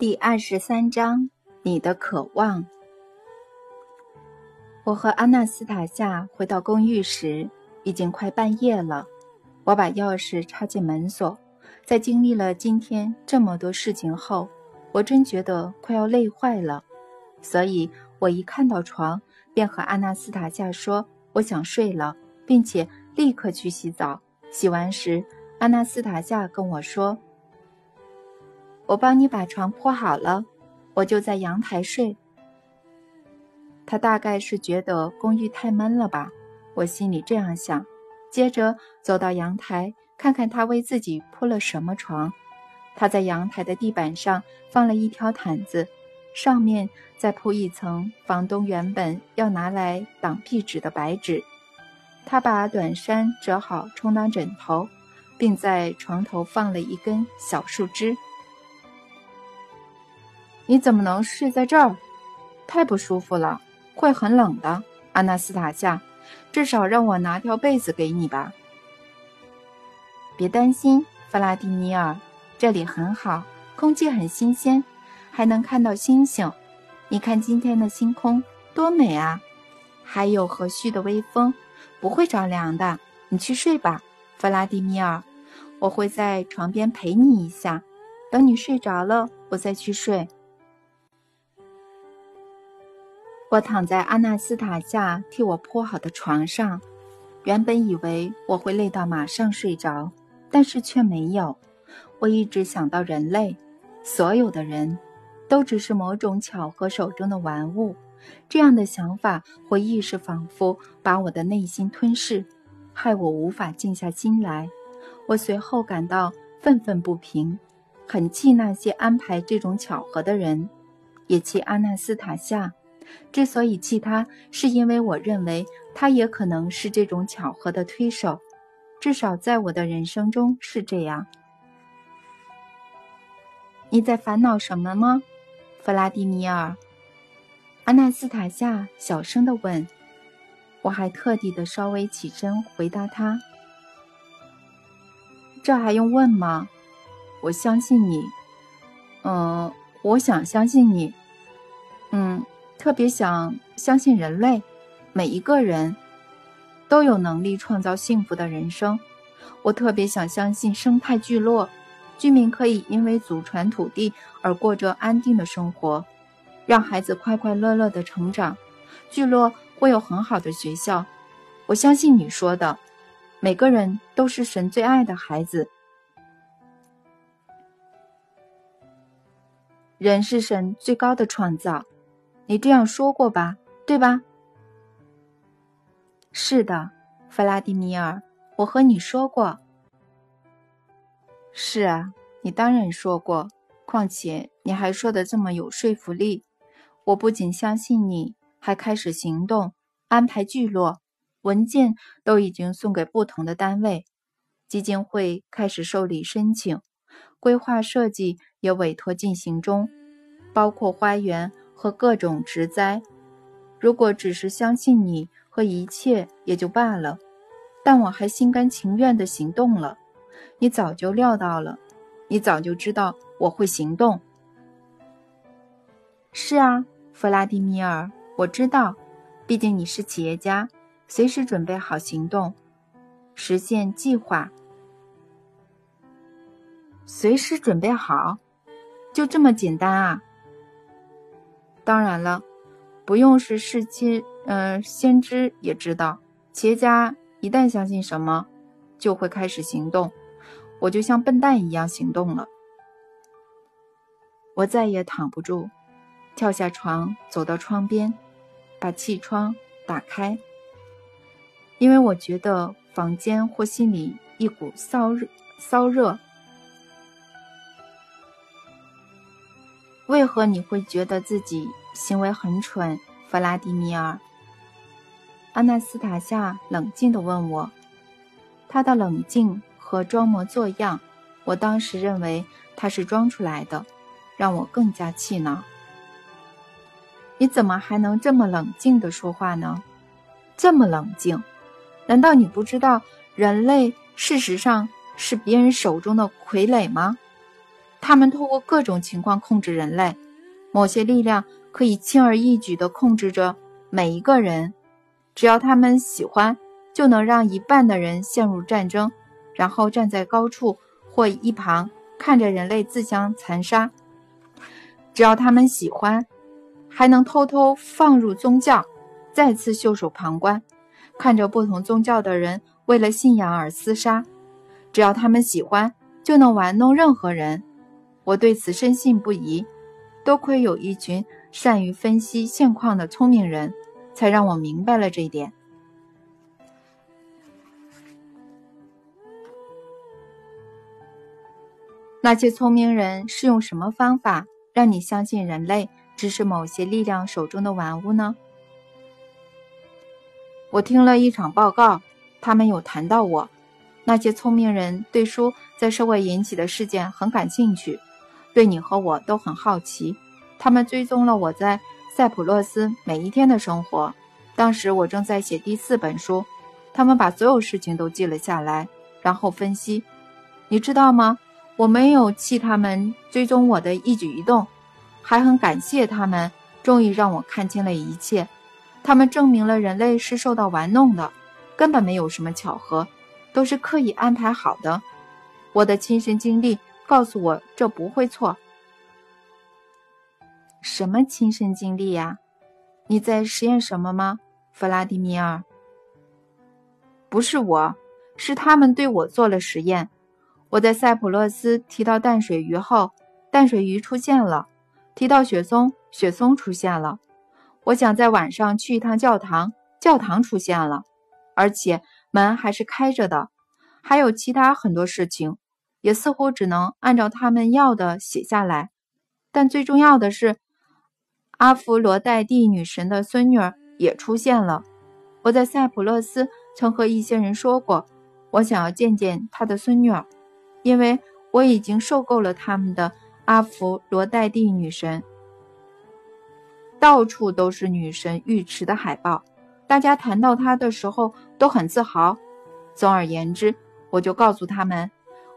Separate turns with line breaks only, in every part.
第二十三章，你的渴望。我和阿纳斯塔夏回到公寓时，已经快半夜了。我把钥匙插进门锁，在经历了今天这么多事情后，我真觉得快要累坏了。所以，我一看到床，便和阿纳斯塔夏说：“我想睡了，并且立刻去洗澡。”洗完时，阿纳斯塔夏跟我说。我帮你把床铺好了，我就在阳台睡。他大概是觉得公寓太闷了吧，我心里这样想。接着走到阳台，看看他为自己铺了什么床。他在阳台的地板上放了一条毯子，上面再铺一层房东原本要拿来挡壁纸的白纸。他把短衫折好充当枕头，并在床头放了一根小树枝。你怎么能睡在这儿？太不舒服了，会很冷的。阿纳斯塔夏，至少让我拿条被子给你吧。别担心，弗拉迪米尔，这里很好，空气很新鲜，还能看到星星。你看今天的星空多美啊！还有和煦的微风，不会着凉的。你去睡吧，弗拉迪米尔，我会在床边陪你一下。等你睡着了，我再去睡。我躺在阿纳斯塔夏替我铺好的床上，原本以为我会累到马上睡着，但是却没有。我一直想到人类，所有的人，都只是某种巧合手中的玩物。这样的想法或意识仿佛把我的内心吞噬，害我无法静下心来。我随后感到愤愤不平，很气那些安排这种巧合的人，也气阿纳斯塔夏。之所以气他，是因为我认为他也可能是这种巧合的推手，至少在我的人生中是这样。你在烦恼什么吗，弗拉迪米尔？阿纳斯塔夏小声地问。我还特地的稍微起身回答他：“这还用问吗？我相信你。嗯，我想相信你。嗯。”特别想相信人类，每一个人都有能力创造幸福的人生。我特别想相信生态聚落，居民可以因为祖传土地而过着安定的生活，让孩子快快乐乐的成长。聚落会有很好的学校。我相信你说的，每个人都是神最爱的孩子。人是神最高的创造。你这样说过吧，对吧？是的，弗拉迪米尔，我和你说过。是啊，你当然说过。况且你还说的这么有说服力，我不仅相信你，还开始行动，安排聚落，文件都已经送给不同的单位，基金会开始受理申请，规划设计也委托进行中，包括花园。和各种植栽，如果只是相信你和一切也就罢了，但我还心甘情愿地行动了。你早就料到了，你早就知道我会行动。是啊，弗拉迪米尔，我知道，毕竟你是企业家，随时准备好行动，实现计划。随时准备好，就这么简单啊？当然了，不用是世亲，嗯，先知也知道，企业家一旦相信什么，就会开始行动。我就像笨蛋一样行动了。我再也躺不住，跳下床，走到窗边，把气窗打开，因为我觉得房间或心里一股骚热，骚热。为何你会觉得自己行为很蠢，弗拉迪米尔？阿纳斯塔夏冷静地问我。他的冷静和装模作样，我当时认为他是装出来的，让我更加气恼。你怎么还能这么冷静地说话呢？这么冷静？难道你不知道人类事实上是别人手中的傀儡吗？他们通过各种情况控制人类，某些力量可以轻而易举地控制着每一个人，只要他们喜欢，就能让一半的人陷入战争，然后站在高处或一旁看着人类自相残杀。只要他们喜欢，还能偷偷放入宗教，再次袖手旁观，看着不同宗教的人为了信仰而厮杀。只要他们喜欢，就能玩弄任何人。我对此深信不疑，多亏有一群善于分析现况的聪明人，才让我明白了这一点。那些聪明人是用什么方法让你相信人类只是某些力量手中的玩物呢？我听了一场报告，他们有谈到我。那些聪明人对书在社会引起的事件很感兴趣。对你和我都很好奇，他们追踪了我在塞浦路斯每一天的生活。当时我正在写第四本书，他们把所有事情都记了下来，然后分析。你知道吗？我没有气他们追踪我的一举一动，还很感谢他们，终于让我看清了一切。他们证明了人类是受到玩弄的，根本没有什么巧合，都是刻意安排好的。我的亲身经历。告诉我，这不会错。什么亲身经历呀？你在实验什么吗，弗拉迪米尔？不是我，是他们对我做了实验。我在塞浦路斯提到淡水鱼后，淡水鱼出现了；提到雪松，雪松出现了。我想在晚上去一趟教堂，教堂出现了，而且门还是开着的。还有其他很多事情。也似乎只能按照他们要的写下来，但最重要的是，阿弗罗代蒂女神的孙女儿也出现了。我在塞浦路斯曾和一些人说过，我想要见见她的孙女儿，因为我已经受够了他们的阿弗罗代蒂女神。到处都是女神浴池的海报，大家谈到她的时候都很自豪。总而言之，我就告诉他们。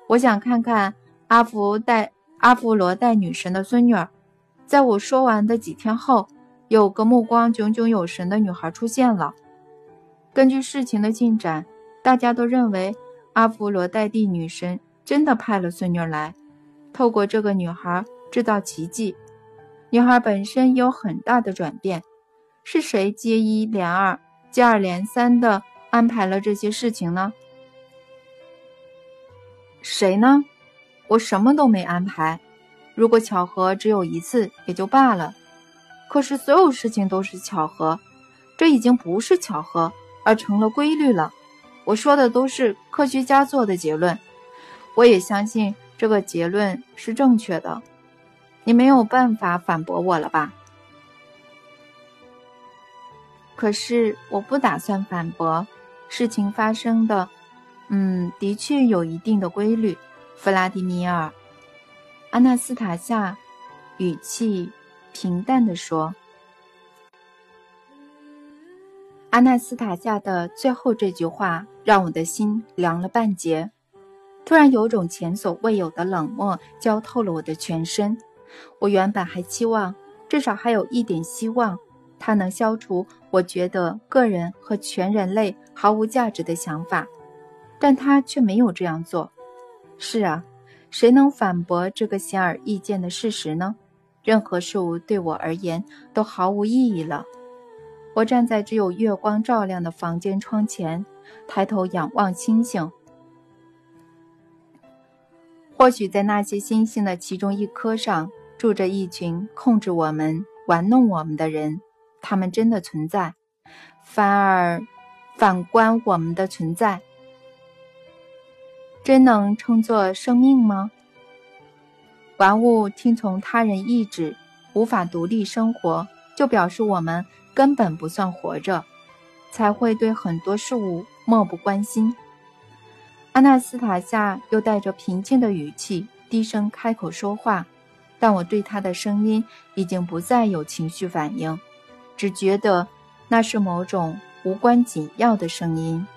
我想看看阿弗代阿弗罗代女神的孙女儿。在我说完的几天后，有个目光炯炯有神的女孩出现了。根据事情的进展，大家都认为阿弗罗代蒂女神真的派了孙女来，透过这个女孩制造奇迹。女孩本身有很大的转变。是谁接一连二、接二连三的安排了这些事情呢？谁呢？我什么都没安排。如果巧合只有一次也就罢了，可是所有事情都是巧合，这已经不是巧合，而成了规律了。我说的都是科学家做的结论，我也相信这个结论是正确的。你没有办法反驳我了吧？可是我不打算反驳，事情发生的。嗯，的确有一定的规律，弗拉迪米尔。阿纳斯塔夏语气平淡地说：“阿纳斯塔夏的最后这句话让我的心凉了半截。突然有种前所未有的冷漠浇透了我的全身。我原本还期望，至少还有一点希望，它能消除我觉得个人和全人类毫无价值的想法。”但他却没有这样做。是啊，谁能反驳这个显而易见的事实呢？任何事物对我而言都毫无意义了。我站在只有月光照亮的房间窗前，抬头仰望星星。或许在那些星星的其中一颗上，住着一群控制我们、玩弄我们的人。他们真的存在，反而反观我们的存在。真能称作生命吗？玩物听从他人意志，无法独立生活，就表示我们根本不算活着，才会对很多事物漠不关心。阿纳斯塔夏又带着平静的语气低声开口说话，但我对他的声音已经不再有情绪反应，只觉得那是某种无关紧要的声音。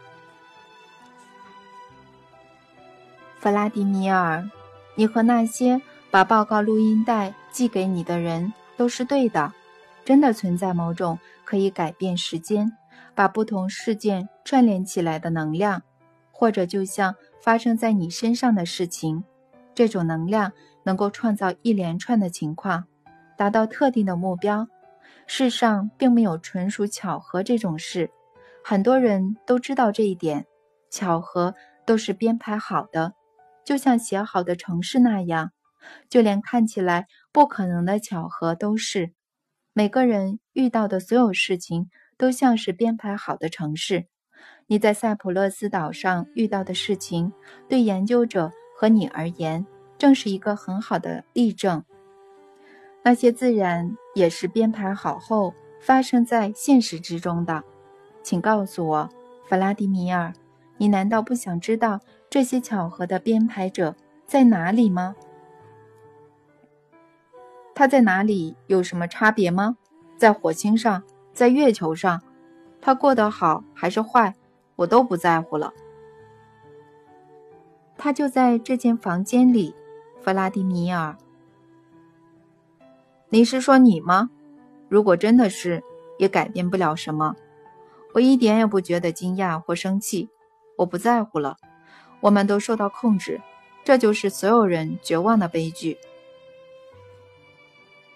弗拉迪米尔，你和那些把报告录音带寄给你的人都是对的。真的存在某种可以改变时间、把不同事件串联起来的能量，或者就像发生在你身上的事情，这种能量能够创造一连串的情况，达到特定的目标。世上并没有纯属巧合这种事，很多人都知道这一点。巧合都是编排好的，就像写好的城市那样，就连看起来不可能的巧合都是。每个人遇到的所有事情都像是编排好的城市。你在塞浦路斯岛上遇到的事情，对研究者和你而言，正是一个很好的例证。那些自然也是编排好后发生在现实之中的。请告诉我，弗拉迪米尔，你难道不想知道这些巧合的编排者在哪里吗？他在哪里？有什么差别吗？在火星上，在月球上，他过得好还是坏，我都不在乎了。他就在这间房间里，弗拉迪米尔。你是说你吗？如果真的是，也改变不了什么。我一点也不觉得惊讶或生气。我不在乎了。我们都受到控制，这就是所有人绝望的悲剧。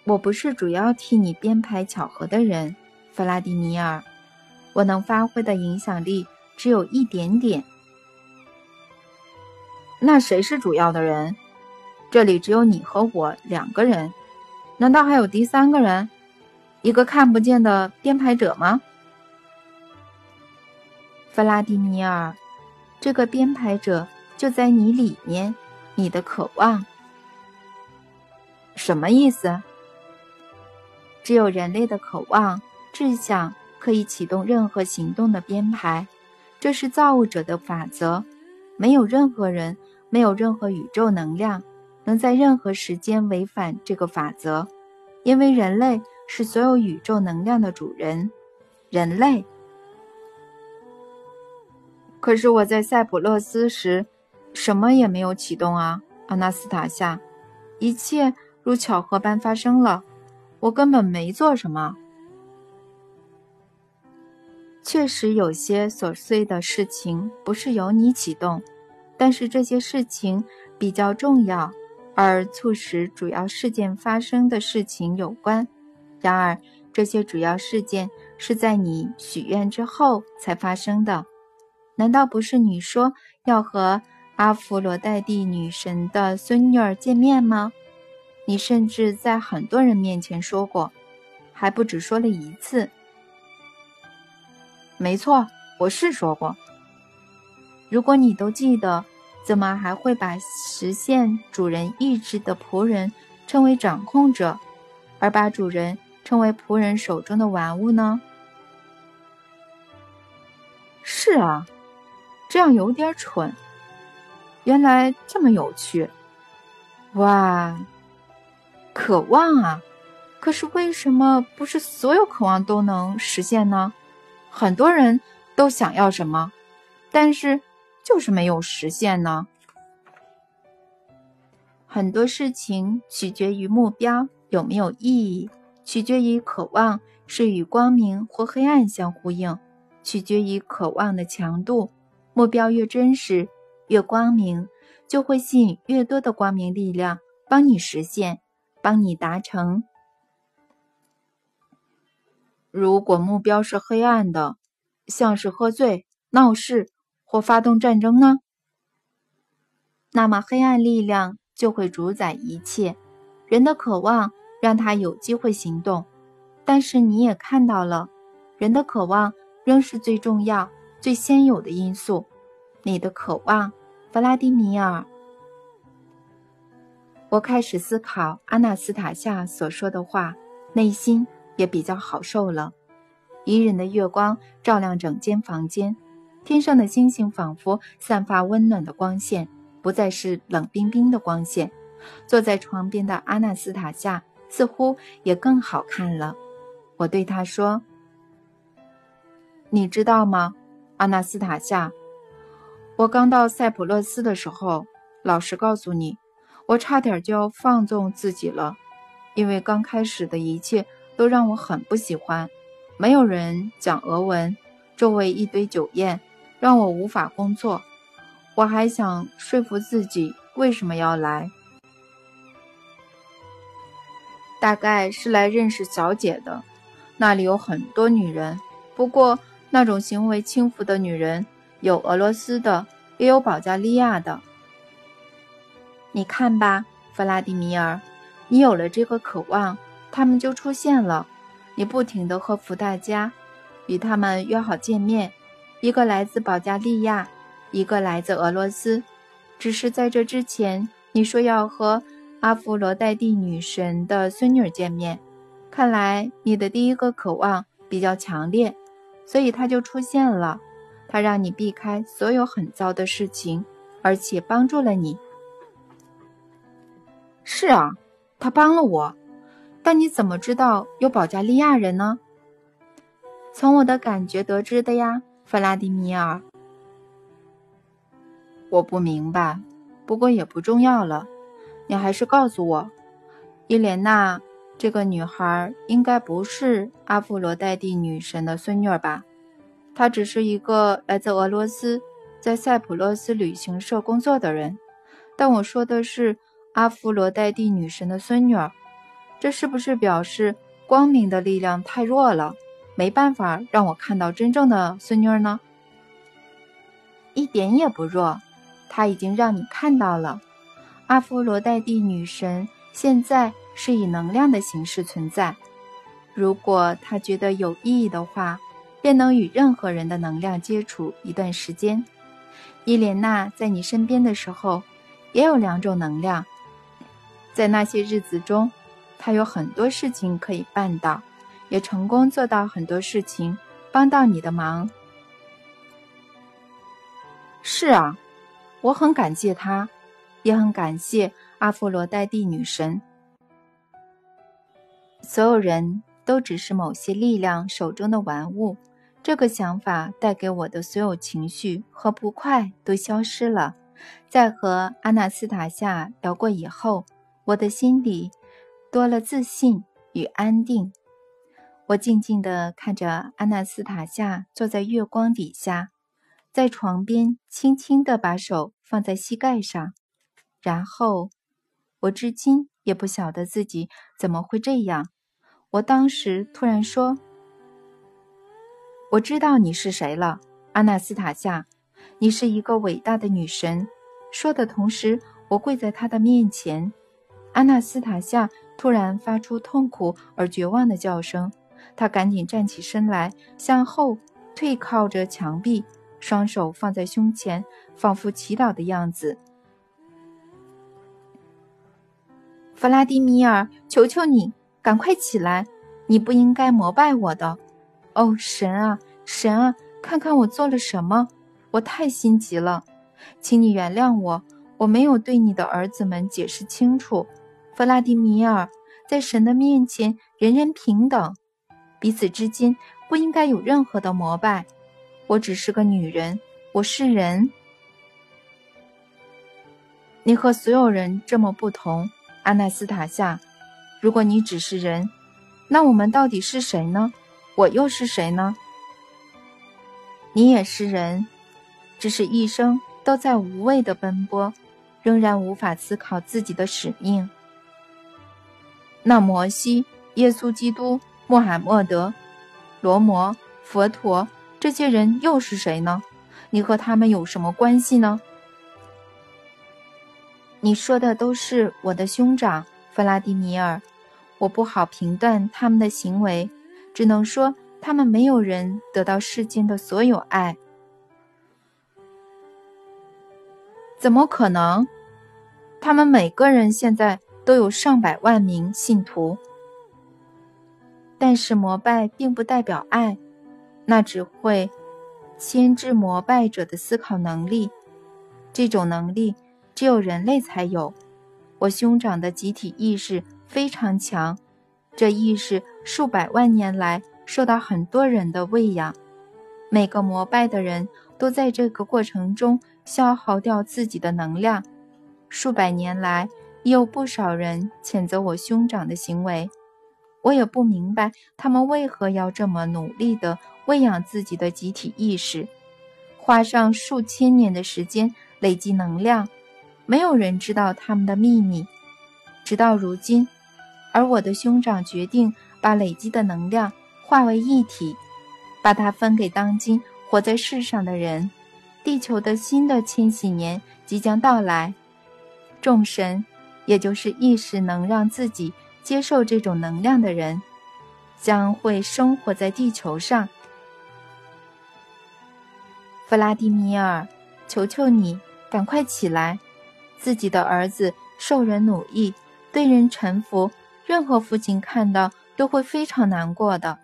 我不是主要替你编排巧合的人，弗拉迪米尔。我能发挥的影响力只有一点点。那谁是主要的人？这里只有你和我两个人，难道还有第三个人？一个看不见的编排者吗？弗拉迪米尔，这个编排者就在你里面，你的渴望。什么意思？只有人类的渴望、志向可以启动任何行动的编排，这是造物者的法则。没有任何人，没有任何宇宙能量能在任何时间违反这个法则，因为人类是所有宇宙能量的主人。人类。可是我在塞浦路斯时，什么也没有启动啊，阿纳斯塔夏，一切如巧合般发生了。我根本没做什么。确实有些琐碎的事情不是由你启动，但是这些事情比较重要，而促使主要事件发生的事情有关。然而，这些主要事件是在你许愿之后才发生的。难道不是你说要和阿弗罗代蒂女神的孙女儿见面吗？你甚至在很多人面前说过，还不止说了一次。没错，我是说过。如果你都记得，怎么还会把实现主人意志的仆人称为掌控者，而把主人称为仆人手中的玩物呢？是啊，这样有点蠢。原来这么有趣，哇！渴望啊，可是为什么不是所有渴望都能实现呢？很多人都想要什么，但是就是没有实现呢。很多事情取决于目标有没有意义，取决于渴望是与光明或黑暗相呼应，取决于渴望的强度。目标越真实，越光明，就会吸引越多的光明力量帮你实现。帮你达成。如果目标是黑暗的，像是喝醉、闹事或发动战争呢？那么黑暗力量就会主宰一切。人的渴望让他有机会行动，但是你也看到了，人的渴望仍是最重要、最先有的因素。你的渴望，弗拉迪米尔。我开始思考阿纳斯塔夏所说的话，内心也比较好受了。宜人的月光照亮整间房间，天上的星星仿佛散发温暖的光线，不再是冷冰冰的光线。坐在床边的阿纳斯塔夏似乎也更好看了。我对他说：“你知道吗，阿纳斯塔夏？我刚到塞浦路斯的时候，老实告诉你。”我差点就要放纵自己了，因为刚开始的一切都让我很不喜欢。没有人讲俄文，周围一堆酒宴，让我无法工作。我还想说服自己为什么要来，大概是来认识小姐的。那里有很多女人，不过那种行为轻浮的女人，有俄罗斯的，也有保加利亚的。你看吧，弗拉迪米尔，你有了这个渴望，他们就出现了。你不停地和福大家与他们约好见面，一个来自保加利亚，一个来自俄罗斯。只是在这之前，你说要和阿弗罗代蒂女神的孙女见面。看来你的第一个渴望比较强烈，所以他就出现了。他让你避开所有很糟的事情，而且帮助了你。是啊，他帮了我，但你怎么知道有保加利亚人呢？从我的感觉得知的呀，弗拉迪米尔。我不明白，不过也不重要了。你还是告诉我，伊莲娜这个女孩应该不是阿弗罗代蒂女神的孙女吧？她只是一个来自俄罗斯，在塞浦路斯旅行社工作的人。但我说的是。阿芙罗代蒂女神的孙女儿，这是不是表示光明的力量太弱了，没办法让我看到真正的孙女儿呢？一点也不弱，她已经让你看到了。阿芙罗代蒂女神现在是以能量的形式存在，如果她觉得有意义的话，便能与任何人的能量接触一段时间。伊莲娜在你身边的时候，也有两种能量。在那些日子中，她有很多事情可以办到，也成功做到很多事情，帮到你的忙。是啊，我很感谢他，也很感谢阿佛罗代蒂女神。所有人都只是某些力量手中的玩物，这个想法带给我的所有情绪和不快都消失了。在和阿纳斯塔夏聊过以后。我的心里多了自信与安定。我静静地看着阿纳斯塔夏坐在月光底下，在床边轻轻地把手放在膝盖上，然后我至今也不晓得自己怎么会这样。我当时突然说：“我知道你是谁了，安娜斯塔夏，你是一个伟大的女神。”说的同时，我跪在她的面前。阿纳斯塔夏突然发出痛苦而绝望的叫声，她赶紧站起身来，向后退靠着墙壁，双手放在胸前，仿佛祈祷的样子。弗拉迪米尔，求求你，赶快起来！你不应该膜拜我的。哦，神啊，神啊，看看我做了什么！我太心急了，请你原谅我，我没有对你的儿子们解释清楚。弗拉迪米尔，在神的面前，人人平等，彼此之间不应该有任何的膜拜。我只是个女人，我是人。你和所有人这么不同，阿纳斯塔夏。如果你只是人，那我们到底是谁呢？我又是谁呢？你也是人，只是一生都在无谓的奔波，仍然无法思考自己的使命。那摩西、耶稣基督、穆罕默德、罗摩、佛陀这些人又是谁呢？你和他们有什么关系呢？你说的都是我的兄长弗拉迪米尔，我不好评断他们的行为，只能说他们没有人得到世间的所有爱。怎么可能？他们每个人现在。都有上百万名信徒，但是膜拜并不代表爱，那只会牵制膜拜者的思考能力。这种能力只有人类才有。我兄长的集体意识非常强，这意识数百万年来受到很多人的喂养。每个膜拜的人都在这个过程中消耗掉自己的能量，数百年来。有不少人谴责我兄长的行为。我也不明白他们为何要这么努力地喂养自己的集体意识，花上数千年的时间累积能量。没有人知道他们的秘密，直到如今。而我的兄长决定把累积的能量化为一体，把它分给当今活在世上的人。地球的新的千禧年即将到来，众神，也就是意识能让自己接受这种能量的人，将会生活在地球上。弗拉迪米尔，求求你，赶快起来！自己的儿子受人奴役，对人臣服，任何父亲看到都会非常难过的。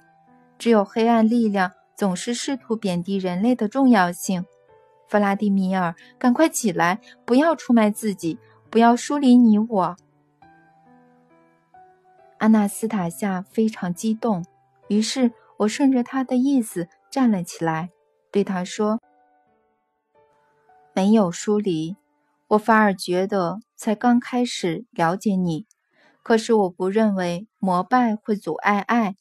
只有黑暗力量总是试图贬低人类的重要性。弗拉迪米尔，赶快起来！不要出卖自己，不要疏离你我。阿纳斯塔夏非常激动，于是我顺着他的意思站了起来，对他说：“没有疏离。”我反而觉得才刚开始了解你，可是我不认为膜拜会阻碍爱。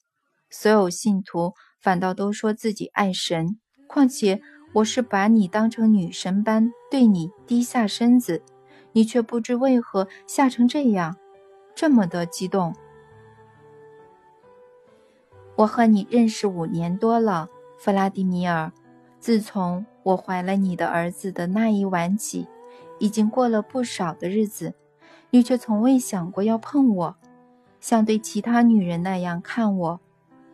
所有信徒反倒都说自己爱神，况且我是把你当成女神般对你低下身子，你却不知为何吓成这样，这么的激动。我和你认识五年多了，弗拉迪米尔，自从我怀了你的儿子的那一晚起。已经过了不少的日子，你却从未想过要碰我，像对其他女人那样看我。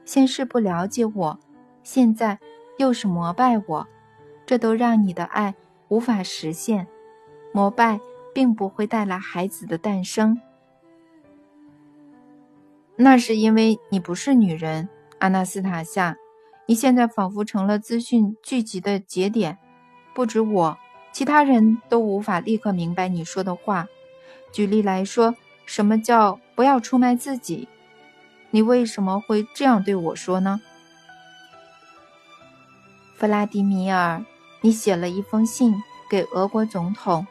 先是不了解我，现在又是膜拜我，这都让你的爱无法实现。膜拜并不会带来孩子的诞生，那是因为你不是女人，阿纳斯塔夏。你现在仿佛成了资讯聚集的节点，不止我。其他人都无法立刻明白你说的话。举例来说，什么叫不要出卖自己？你为什么会这样对我说呢？弗拉迪米尔，你写了一封信给俄国总统，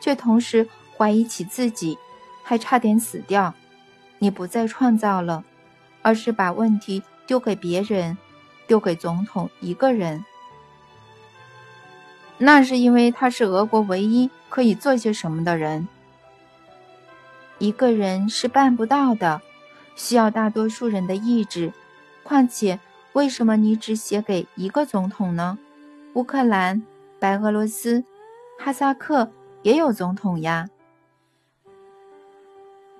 却同时怀疑起自己，还差点死掉。你不再创造了，而是把问题丢给别人，丢给总统一个人。那是因为他是俄国唯一可以做些什么的人。一个人是办不到的，需要大多数人的意志。况且，为什么你只写给一个总统呢？乌克兰、白俄罗斯、哈萨克也有总统呀。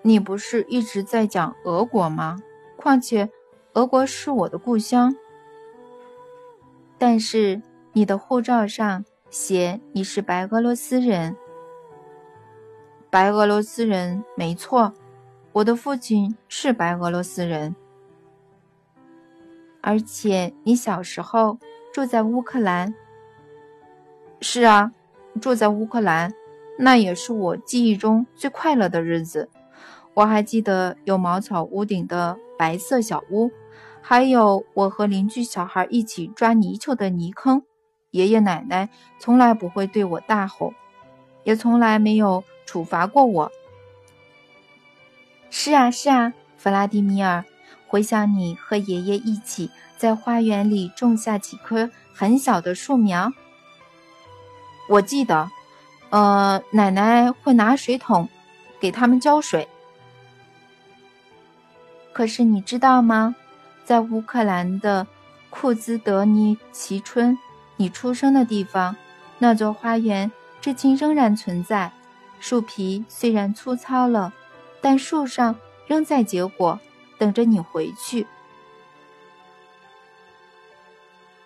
你不是一直在讲俄国吗？况且，俄国是我的故乡。但是你的护照上。写你是白俄罗斯人，白俄罗斯人没错，我的父亲是白俄罗斯人，而且你小时候住在乌克兰。是啊，住在乌克兰，那也是我记忆中最快乐的日子。我还记得有茅草屋顶的白色小屋，还有我和邻居小孩一起抓泥鳅的泥坑。爷爷奶奶从来不会对我大吼，也从来没有处罚过我。是啊，是啊，弗拉迪米尔，回想你和爷爷一起在花园里种下几棵很小的树苗。我记得，呃，奶奶会拿水桶给他们浇水。可是你知道吗？在乌克兰的库兹德尼奇村。你出生的地方，那座花园至今仍然存在。树皮虽然粗糙了，但树上仍在结果，等着你回去。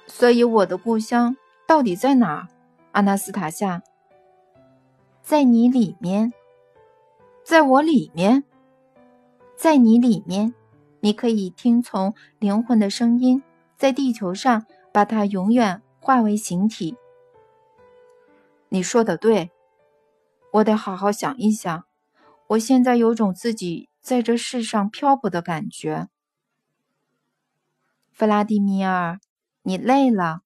所以，我的故乡到底在哪儿，阿纳斯塔夏？在你里面，在我里面，在你里面，你可以听从灵魂的声音，在地球上把它永远。化为形体。你说的对，我得好好想一想。我现在有种自己在这世上漂泊的感觉。弗拉迪米尔，你累了。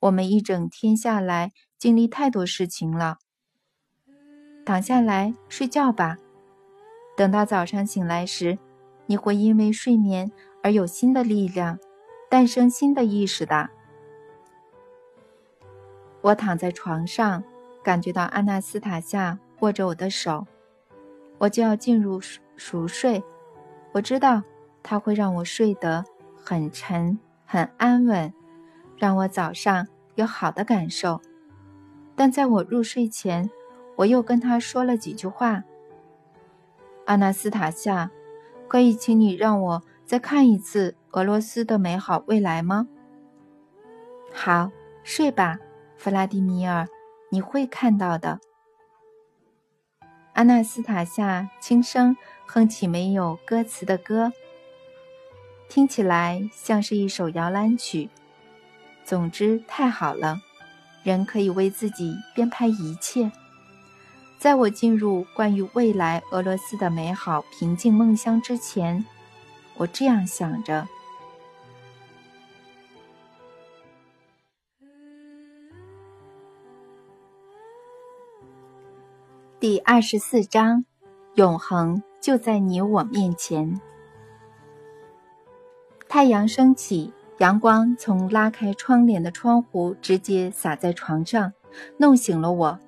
我们一整天下来经历太多事情了，躺下来睡觉吧。等到早上醒来时，你会因为睡眠而有新的力量，诞生新的意识的。我躺在床上，感觉到阿纳斯塔夏握着我的手，我就要进入熟睡。我知道他会让我睡得很沉、很安稳，让我早上有好的感受。但在我入睡前，我又跟他说了几句话。阿纳斯塔夏，可以请你让我再看一次俄罗斯的美好未来吗？好，睡吧，弗拉迪米尔，你会看到的。阿纳斯塔夏轻声哼起没有歌词的歌，听起来像是一首摇篮曲。总之，太好了，人可以为自己编排一切。在我进入关于未来俄罗斯的美好平静梦乡之前，我这样想着。第二十四章，永恒就在你我面前。太阳升起，阳光从拉开窗帘的窗户直接洒在床上，弄醒了我。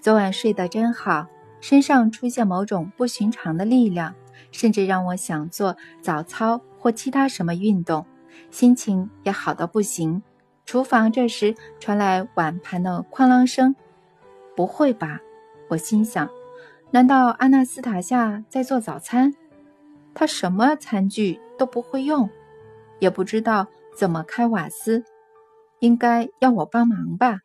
昨晚睡得真好，身上出现某种不寻常的力量，甚至让我想做早操或其他什么运动，心情也好到不行。厨房这时传来碗盘的哐啷声，不会吧？我心想，难道阿纳斯塔夏在做早餐？他什么餐具都不会用，也不知道怎么开瓦斯，应该要我帮忙吧？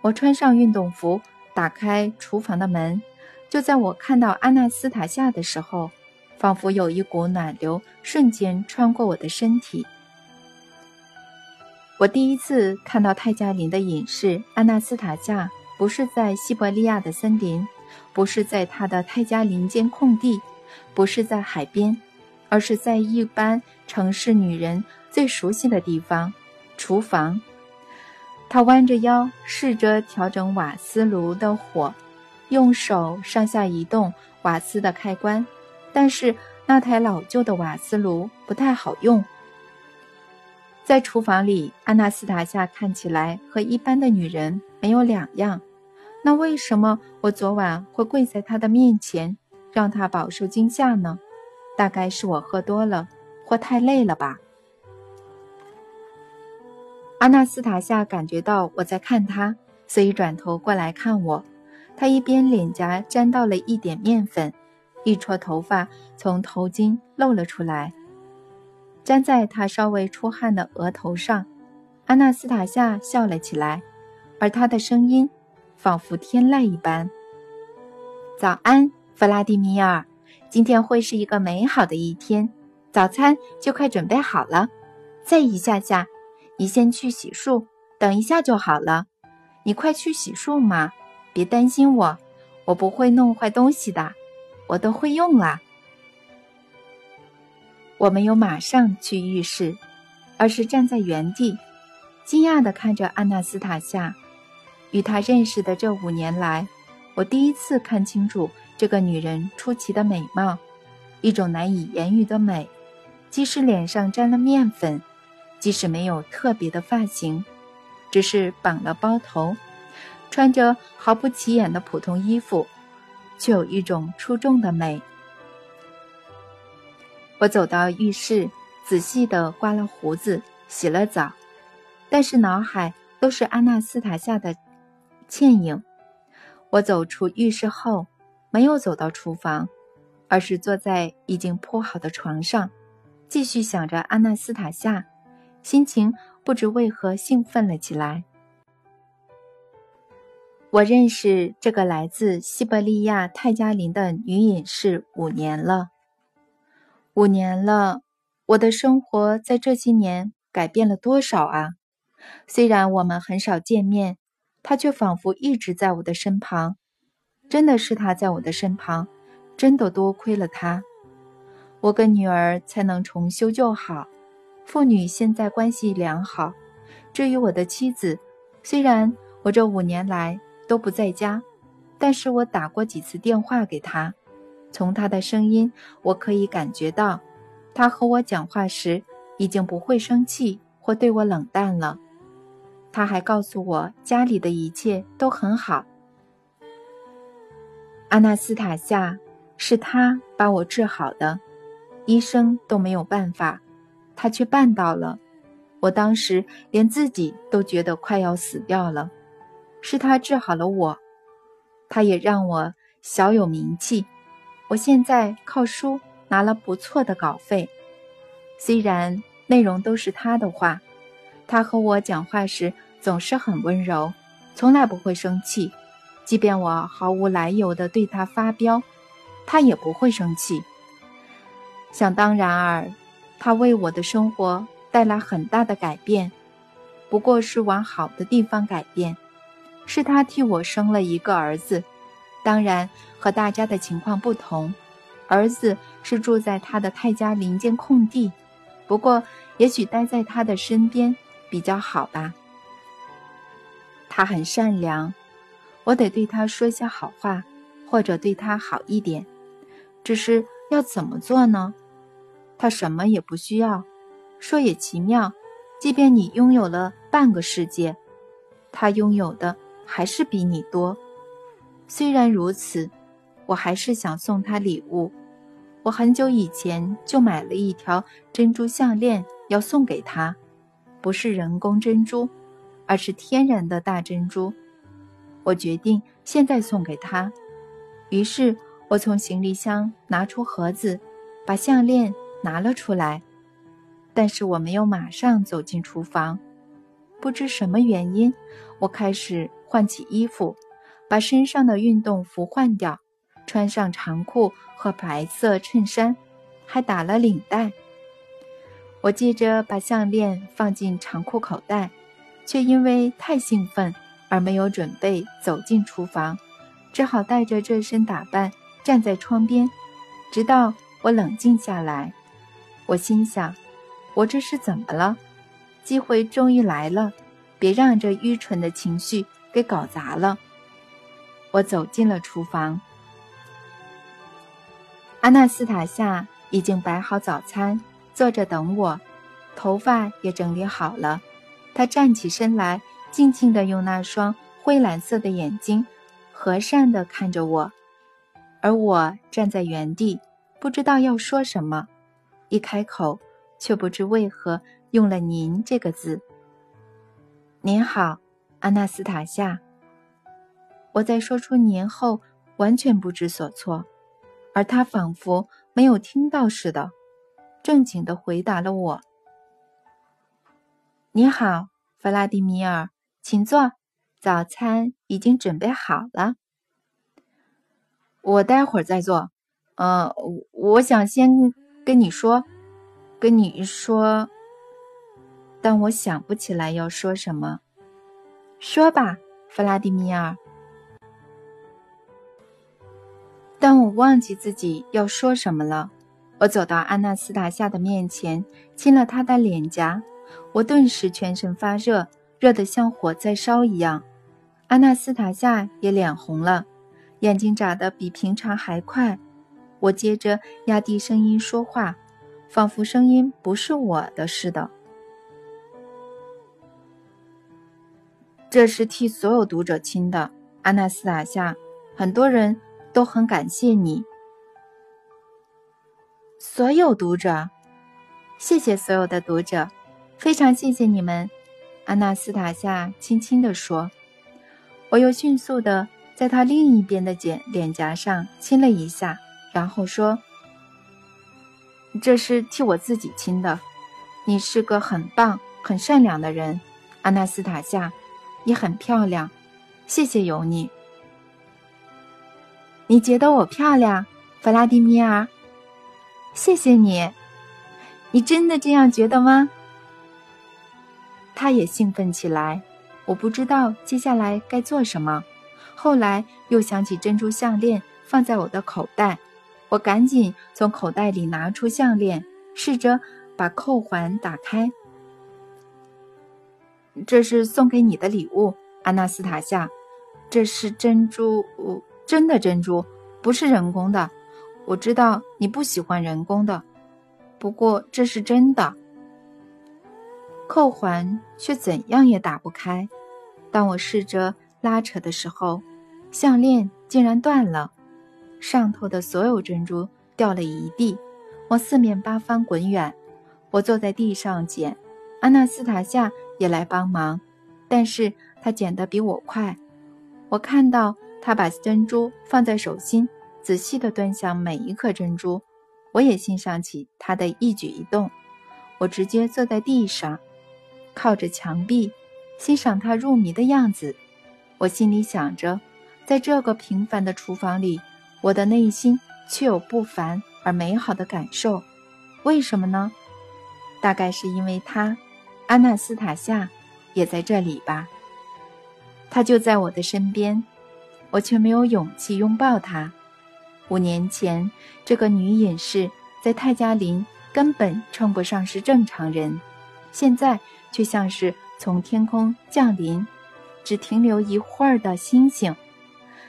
我穿上运动服。打开厨房的门，就在我看到阿纳斯塔夏的时候，仿佛有一股暖流瞬间穿过我的身体。我第一次看到泰加林的隐士阿纳斯塔夏，不是在西伯利亚的森林，不是在他的泰加林间空地，不是在海边，而是在一般城市女人最熟悉的地方——厨房。他弯着腰，试着调整瓦斯炉的火，用手上下移动瓦斯的开关，但是那台老旧的瓦斯炉不太好用。在厨房里，阿纳斯塔夏看起来和一般的女人没有两样。那为什么我昨晚会跪在他的面前，让他饱受惊吓呢？大概是我喝多了，或太累了吧。阿纳斯塔夏感觉到我在看他，所以转头过来看我。他一边脸颊沾到了一点面粉，一撮头发从头巾露了出来，粘在他稍微出汗的额头上。阿纳斯塔夏笑了起来，而他的声音仿佛天籁一般：“早安，弗拉迪米尔，今天会是一个美好的一天。早餐就快准备好了，再一下下。”你先去洗漱，等一下就好了。你快去洗漱嘛，别担心我，我不会弄坏东西的，我都会用啦。我没有马上去浴室，而是站在原地，惊讶地看着阿纳斯塔夏。与她认识的这五年来，我第一次看清楚这个女人出奇的美貌，一种难以言喻的美，即使脸上沾了面粉。即使没有特别的发型，只是绑了包头，穿着毫不起眼的普通衣服，却有一种出众的美。我走到浴室，仔细地刮了胡子，洗了澡，但是脑海都是阿纳斯塔夏的倩影。我走出浴室后，没有走到厨房，而是坐在已经铺好的床上，继续想着阿纳斯塔夏。心情不知为何兴奋了起来。我认识这个来自西伯利亚泰加林的女隐士五年了，五年了，我的生活在这些年改变了多少啊！虽然我们很少见面，他却仿佛一直在我的身旁。真的是他在我的身旁，真的多亏了他，我跟女儿才能重修旧好。父女现在关系良好。至于我的妻子，虽然我这五年来都不在家，但是我打过几次电话给她。从他的声音，我可以感觉到，他和我讲话时已经不会生气或对我冷淡了。他还告诉我，家里的一切都很好。阿纳斯塔夏，是他把我治好的，医生都没有办法，他却办到了。我当时连自己都觉得快要死掉了，是他治好了我，他也让我小有名气。我现在靠书拿了不错的稿费，虽然内容都是他的话，他和我讲话时总是很温柔，从来不会生气。即便我毫无来由地对他发飙，他也不会生气。想当然尔，他为我的生活带来很大的改变，不过是往好的地方改变。是他替我生了一个儿子，当然和大家的情况不同，儿子是住在他的泰家林间空地，不过也许待在他的身边比较好吧。他很善良。我得对他说些好话，或者对他好一点。只是要怎么做呢？他什么也不需要。说也奇妙，即便你拥有了半个世界，他拥有的还是比你多。虽然如此，我还是想送他礼物。我很久以前就买了一条珍珠项链要送给他，不是人工珍珠，而是天然的大珍珠。我决定现在送给他，于是我从行李箱拿出盒子，把项链拿了出来。但是我没有马上走进厨房，不知什么原因，我开始换起衣服，把身上的运动服换掉，穿上长裤和白色衬衫，还打了领带。我接着把项链放进长裤口袋，却因为太兴奋。而没有准备走进厨房，只好带着这身打扮站在窗边，直到我冷静下来。我心想：我这是怎么了？机会终于来了，别让这愚蠢的情绪给搞砸了。我走进了厨房，阿纳斯塔夏已经摆好早餐，坐着等我，头发也整理好了。他站起身来。静静地用那双灰蓝色的眼睛，和善地看着我，而我站在原地，不知道要说什么。一开口，却不知为何用了“您”这个字。您好，阿纳斯塔夏。我在说出“您”后，完全不知所措，而他仿佛没有听到似的，正经的回答了我：“你好，弗拉迪米尔。”请坐，早餐已经准备好了。我待会儿再做。呃，我想先跟你说，跟你说，但我想不起来要说什么。说吧，弗拉迪米尔。但我忘记自己要说什么了。我走到安娜斯塔夏的面前，亲了她的脸颊，我顿时全身发热。热得像火在烧一样，阿纳斯塔夏也脸红了，眼睛眨得比平常还快。我接着压低声音说话，仿佛声音不是我的似的。这是替所有读者亲的，阿纳斯塔夏，很多人都很感谢你。所有读者，谢谢所有的读者，非常谢谢你们。阿纳斯塔夏轻轻地说：“我又迅速地在他另一边的脸脸颊上亲了一下，然后说：‘这是替我自己亲的。你是个很棒、很善良的人，阿纳斯塔夏，你很漂亮。谢谢有你。你觉得我漂亮，弗拉迪米尔？谢谢你。你真的这样觉得吗？’”他也兴奋起来，我不知道接下来该做什么。后来又想起珍珠项链放在我的口袋，我赶紧从口袋里拿出项链，试着把扣环打开。这是送给你的礼物，阿纳斯塔夏。这是珍珠，真的珍珠，不是人工的。我知道你不喜欢人工的，不过这是真的。扣环却怎样也打不开。当我试着拉扯的时候，项链竟然断了，上头的所有珍珠掉了一地，往四面八方滚远。我坐在地上捡，阿纳斯塔夏也来帮忙，但是他捡得比我快。我看到他把珍珠放在手心，仔细地端详每一颗珍珠。我也欣赏起他的一举一动。我直接坐在地上，靠着墙壁，欣赏他入迷的样子。我心里想着，在这个平凡的厨房里，我的内心却有不凡而美好的感受。为什么呢？大概是因为他，阿纳斯塔夏也在这里吧。他就在我的身边，我却没有勇气拥抱他。五年前，这个女隐士在泰加林根本称不上是正常人，现在却像是从天空降临，只停留一会儿的星星。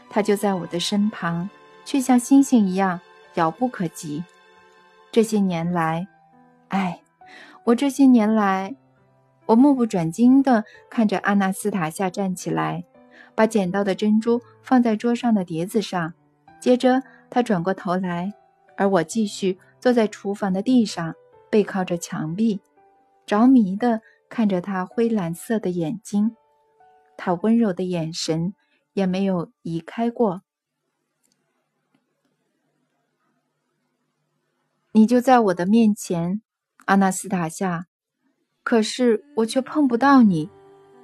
她就在我的身旁，却像星星一样遥不可及。这些年来，哎，我这些年来。我目不转睛地看着阿纳斯塔夏站起来，把捡到的珍珠放在桌上的碟子上。接着，他转过头来，而我继续坐在厨房的地上，背靠着墙壁，着迷地看着他灰蓝色的眼睛。他温柔的眼神也没有移开过。你就在我的面前，阿纳斯塔夏。可是我却碰不到你，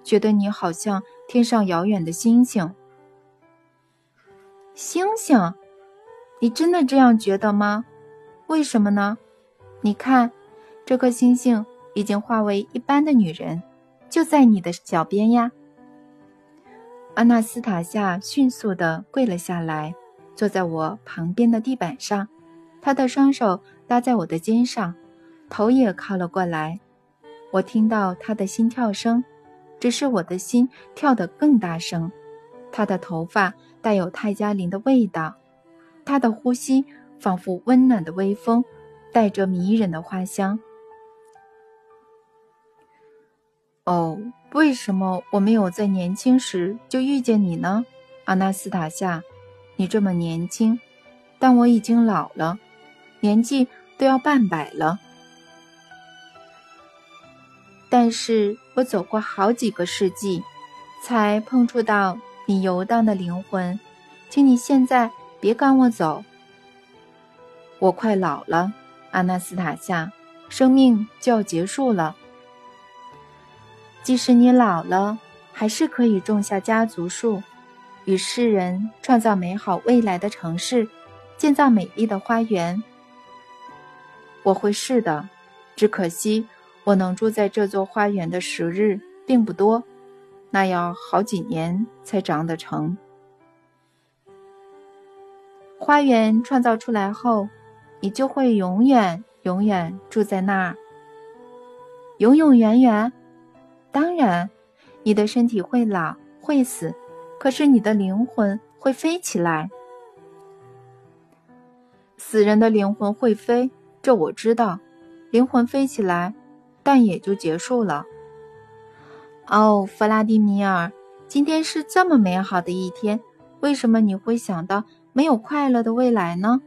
觉得你好像天上遥远的星星。星星，你真的这样觉得吗？为什么呢？你看，这颗星星已经化为一般的女人，就在你的脚边呀。阿纳斯塔夏迅速地跪了下来，坐在我旁边的地板上，她的双手搭在我的肩上，头也靠了过来。我听到他的心跳声，只是我的心跳得更大声。他的头发带有泰加林的味道，他的呼吸仿佛温暖的微风，带着迷人的花香。哦，为什么我没有在年轻时就遇见你呢，阿纳斯塔夏？你这么年轻，但我已经老了，年纪都要半百了。但是我走过好几个世纪，才碰触到你游荡的灵魂，请你现在别赶我走。我快老了，阿纳斯塔夏，生命就要结束了。即使你老了，还是可以种下家族树，与世人创造美好未来的城市，建造美丽的花园。我会是的，只可惜。我能住在这座花园的时日并不多，那要好几年才长得成。花园创造出来后，你就会永远永远住在那儿，永永远远。当然，你的身体会老会死，可是你的灵魂会飞起来。死人的灵魂会飞，这我知道。灵魂飞起来。但也就结束了。哦，弗拉迪米尔，今天是这么美好的一天，为什么你会想到没有快乐的未来呢？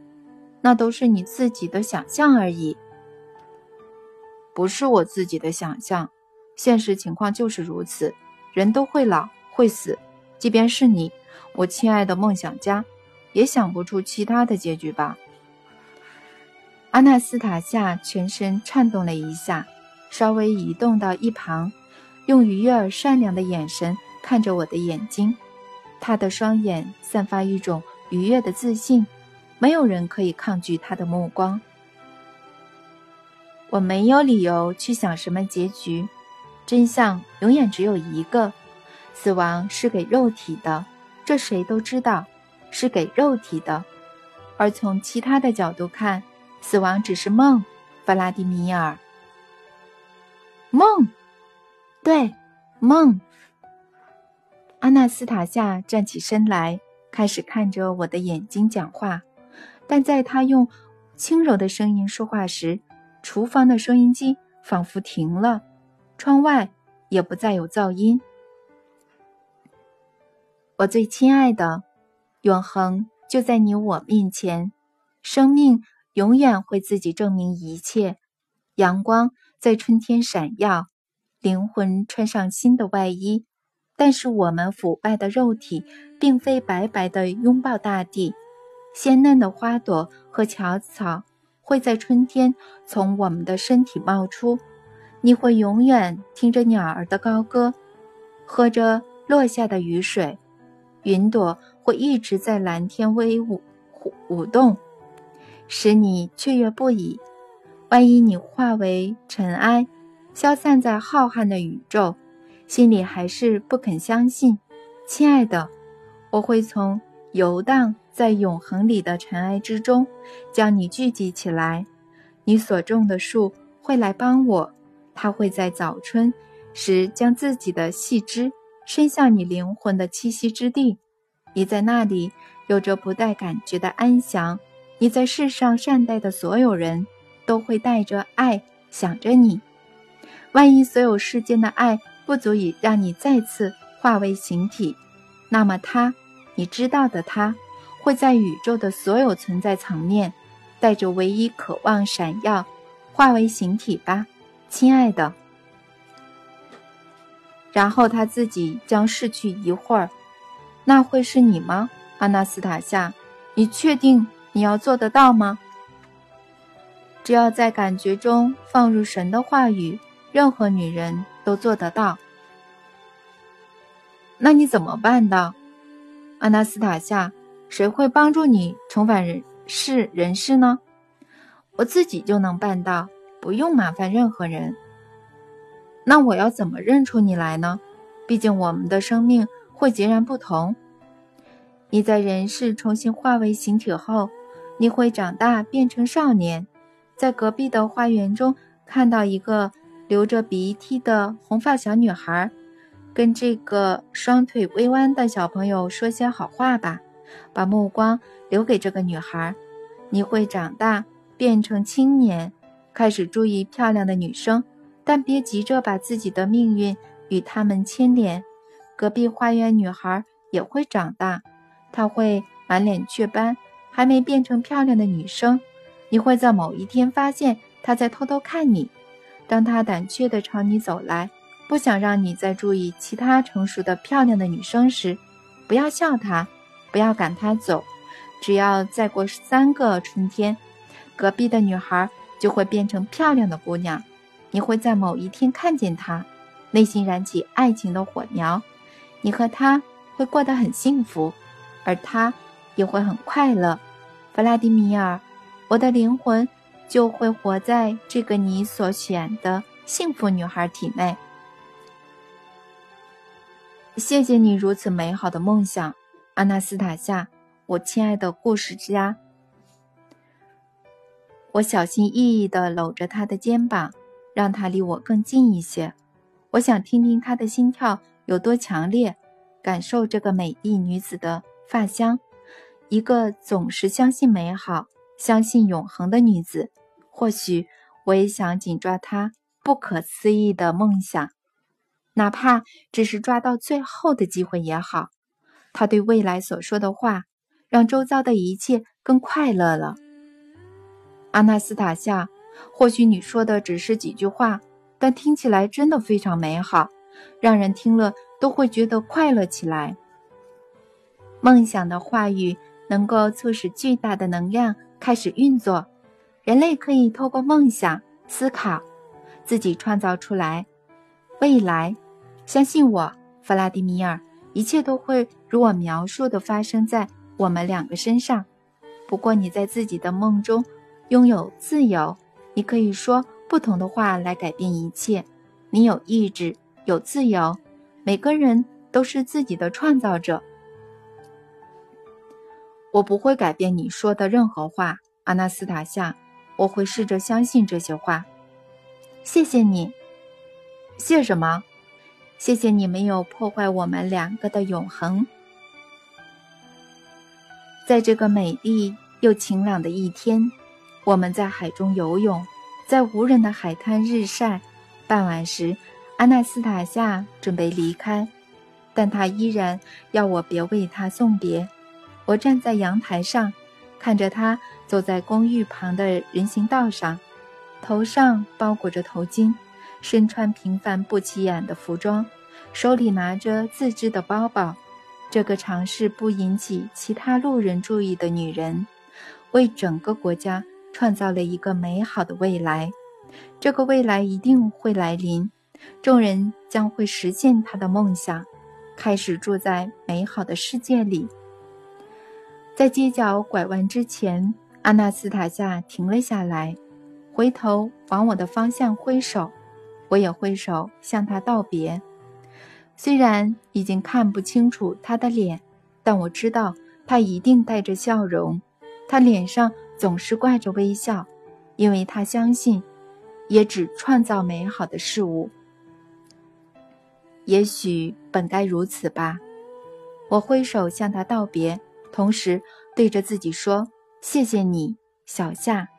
那都是你自己的想象而已。不是我自己的想象，现实情况就是如此。人都会老会死，即便是你，我亲爱的梦想家，也想不出其他的结局吧？阿纳斯塔夏全身颤动了一下。稍微移动到一旁，用愉悦而善良的眼神看着我的眼睛，他的双眼散发一种愉悦的自信，没有人可以抗拒他的目光。我没有理由去想什么结局，真相永远只有一个：死亡是给肉体的，这谁都知道，是给肉体的。而从其他的角度看，死亡只是梦，弗拉迪米尔。梦，对，梦。阿纳斯塔夏站起身来，开始看着我的眼睛讲话。但在他用轻柔的声音说话时，厨房的收音机仿佛停了，窗外也不再有噪音。我最亲爱的，永恒就在你我面前，生命永远会自己证明一切。阳光在春天闪耀，灵魂穿上新的外衣，但是我们腐败的肉体并非白白的拥抱大地。鲜嫩的花朵和乔草会在春天从我们的身体冒出。你会永远听着鸟儿的高歌，喝着落下的雨水。云朵会一直在蓝天威舞舞动，使你雀跃不已。万一你化为尘埃，消散在浩瀚的宇宙，心里还是不肯相信，亲爱的，我会从游荡在永恒里的尘埃之中，将你聚集起来。你所种的树会来帮我，它会在早春时将自己的细枝伸向你灵魂的栖息之地。你在那里有着不带感觉的安详。你在世上善待的所有人。都会带着爱想着你。万一所有世间的爱不足以让你再次化为形体，那么他，你知道的他，会在宇宙的所有存在层面，带着唯一渴望闪耀，化为形体吧，亲爱的。然后他自己将逝去一会儿，那会是你吗，阿纳斯塔夏？你确定你要做得到吗？只要在感觉中放入神的话语，任何女人都做得到。那你怎么办的，阿纳斯塔夏？谁会帮助你重返人世人世呢？我自己就能办到，不用麻烦任何人。那我要怎么认出你来呢？毕竟我们的生命会截然不同。你在人世重新化为形体后，你会长大变成少年。在隔壁的花园中，看到一个流着鼻涕的红发小女孩，跟这个双腿微弯的小朋友说些好话吧，把目光留给这个女孩。你会长大，变成青年，开始注意漂亮的女生，但别急着把自己的命运与她们牵连。隔壁花园女孩也会长大，她会满脸雀斑，还没变成漂亮的女生。你会在某一天发现她在偷偷看你，当他胆怯地朝你走来，不想让你再注意其他成熟的漂亮的女生时，不要笑他，不要赶他走。只要再过三个春天，隔壁的女孩就会变成漂亮的姑娘。你会在某一天看见她，内心燃起爱情的火苗，你和她会过得很幸福，而她也会很快乐。弗拉迪米尔。我的灵魂就会活在这个你所选的幸福女孩体内。谢谢你如此美好的梦想，阿纳斯塔夏，我亲爱的故事家。我小心翼翼地搂着她的肩膀，让她离我更近一些。我想听听她的心跳有多强烈，感受这个美丽女子的发香。一个总是相信美好。相信永恒的女子，或许我也想紧抓他不可思议的梦想，哪怕只是抓到最后的机会也好。他对未来所说的话，让周遭的一切更快乐了。阿纳斯塔夏，或许你说的只是几句话，但听起来真的非常美好，让人听了都会觉得快乐起来。梦想的话语能够促使巨大的能量。开始运作，人类可以透过梦想思考，自己创造出来未来。相信我，弗拉迪米尔，一切都会如我描述的发生在我们两个身上。不过你在自己的梦中拥有自由，你可以说不同的话来改变一切。你有意志，有自由。每个人都是自己的创造者。我不会改变你说的任何话，阿纳斯塔夏。我会试着相信这些话。谢谢你。谢什么？谢谢你没有破坏我们两个的永恒。在这个美丽又晴朗的一天，我们在海中游泳，在无人的海滩日晒。傍晚时，阿纳斯塔夏准备离开，但他依然要我别为他送别。我站在阳台上，看着他走在公寓旁的人行道上，头上包裹着头巾，身穿平凡不起眼的服装，手里拿着自制的包包。这个尝试不引起其他路人注意的女人，为整个国家创造了一个美好的未来。这个未来一定会来临，众人将会实现他的梦想，开始住在美好的世界里。在街角拐弯之前，阿纳斯塔夏停了下来，回头往我的方向挥手，我也挥手向他道别。虽然已经看不清楚他的脸，但我知道他一定带着笑容，他脸上总是挂着微笑，因为他相信。也只创造美好的事物。也许本该如此吧。我挥手向他道别，同时对着自己说：“谢谢你，小夏。”